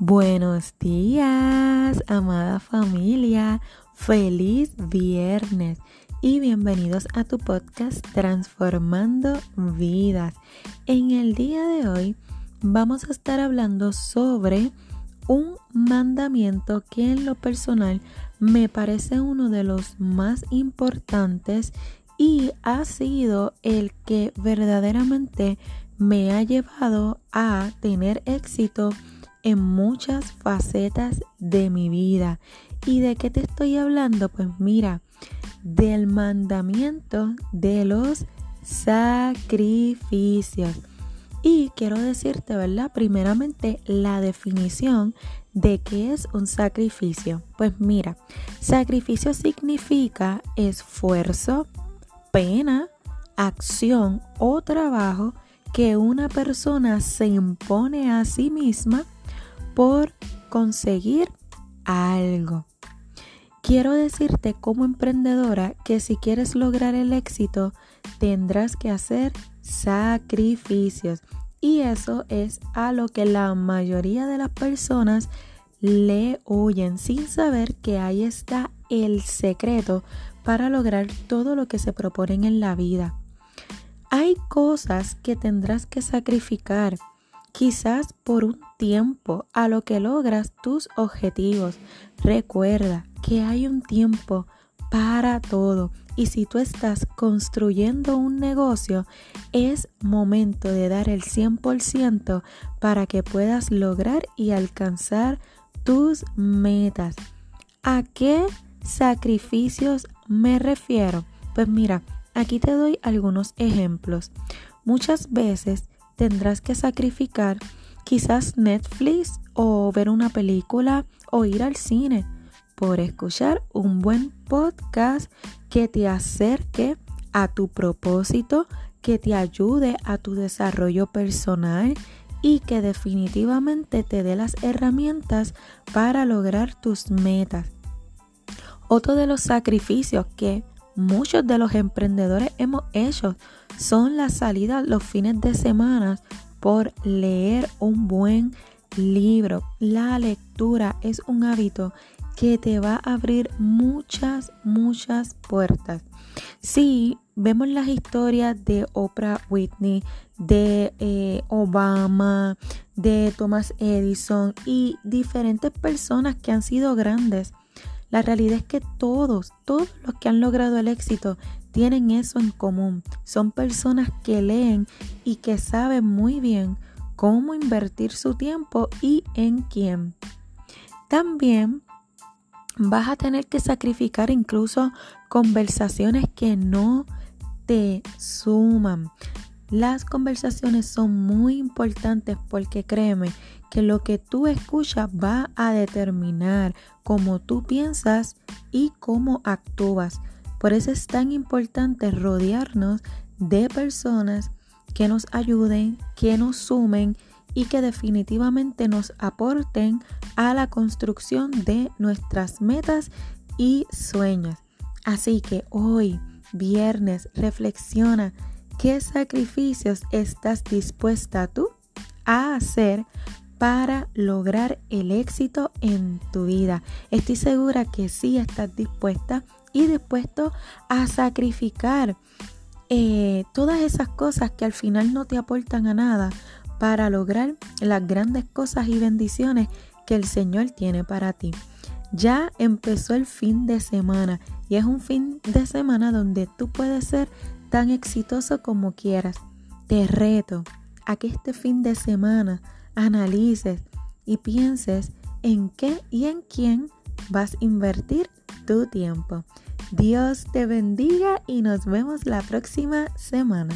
Buenos días, amada familia. Feliz viernes y bienvenidos a tu podcast Transformando Vidas. En el día de hoy vamos a estar hablando sobre un mandamiento que en lo personal me parece uno de los más importantes y ha sido el que verdaderamente me ha llevado a tener éxito en muchas facetas de mi vida. ¿Y de qué te estoy hablando? Pues mira, del mandamiento de los sacrificios. Y quiero decirte, ¿verdad? Primeramente, la definición de qué es un sacrificio. Pues mira, sacrificio significa esfuerzo, pena, acción o trabajo que una persona se impone a sí misma por conseguir algo. Quiero decirte como emprendedora que si quieres lograr el éxito tendrás que hacer sacrificios y eso es a lo que la mayoría de las personas le huyen sin saber que ahí está el secreto para lograr todo lo que se proponen en la vida. Hay cosas que tendrás que sacrificar quizás por un tiempo a lo que logras tus objetivos. Recuerda que hay un tiempo para todo y si tú estás construyendo un negocio, es momento de dar el 100% para que puedas lograr y alcanzar tus metas. ¿A qué sacrificios me refiero? Pues mira, aquí te doy algunos ejemplos. Muchas veces tendrás que sacrificar quizás Netflix o ver una película o ir al cine por escuchar un buen podcast que te acerque a tu propósito, que te ayude a tu desarrollo personal y que definitivamente te dé las herramientas para lograr tus metas. Otro de los sacrificios que muchos de los emprendedores hemos hecho son las salidas los fines de semana por leer un buen libro. La lectura es un hábito que te va a abrir muchas, muchas puertas. Si vemos las historias de Oprah Whitney, de eh, Obama, de Thomas Edison y diferentes personas que han sido grandes la realidad es que todos, todos los que han logrado el éxito tienen eso en común. Son personas que leen y que saben muy bien cómo invertir su tiempo y en quién. También vas a tener que sacrificar incluso conversaciones que no te suman. Las conversaciones son muy importantes porque créeme que lo que tú escuchas va a determinar cómo tú piensas y cómo actúas. Por eso es tan importante rodearnos de personas que nos ayuden, que nos sumen y que definitivamente nos aporten a la construcción de nuestras metas y sueños. Así que hoy, viernes, reflexiona qué sacrificios estás dispuesta tú a hacer para lograr el éxito en tu vida. Estoy segura que sí estás dispuesta y dispuesto a sacrificar eh, todas esas cosas que al final no te aportan a nada para lograr las grandes cosas y bendiciones que el Señor tiene para ti. Ya empezó el fin de semana y es un fin de semana donde tú puedes ser tan exitoso como quieras. Te reto a que este fin de semana analices y pienses en qué y en quién vas a invertir tu tiempo. Dios te bendiga y nos vemos la próxima semana.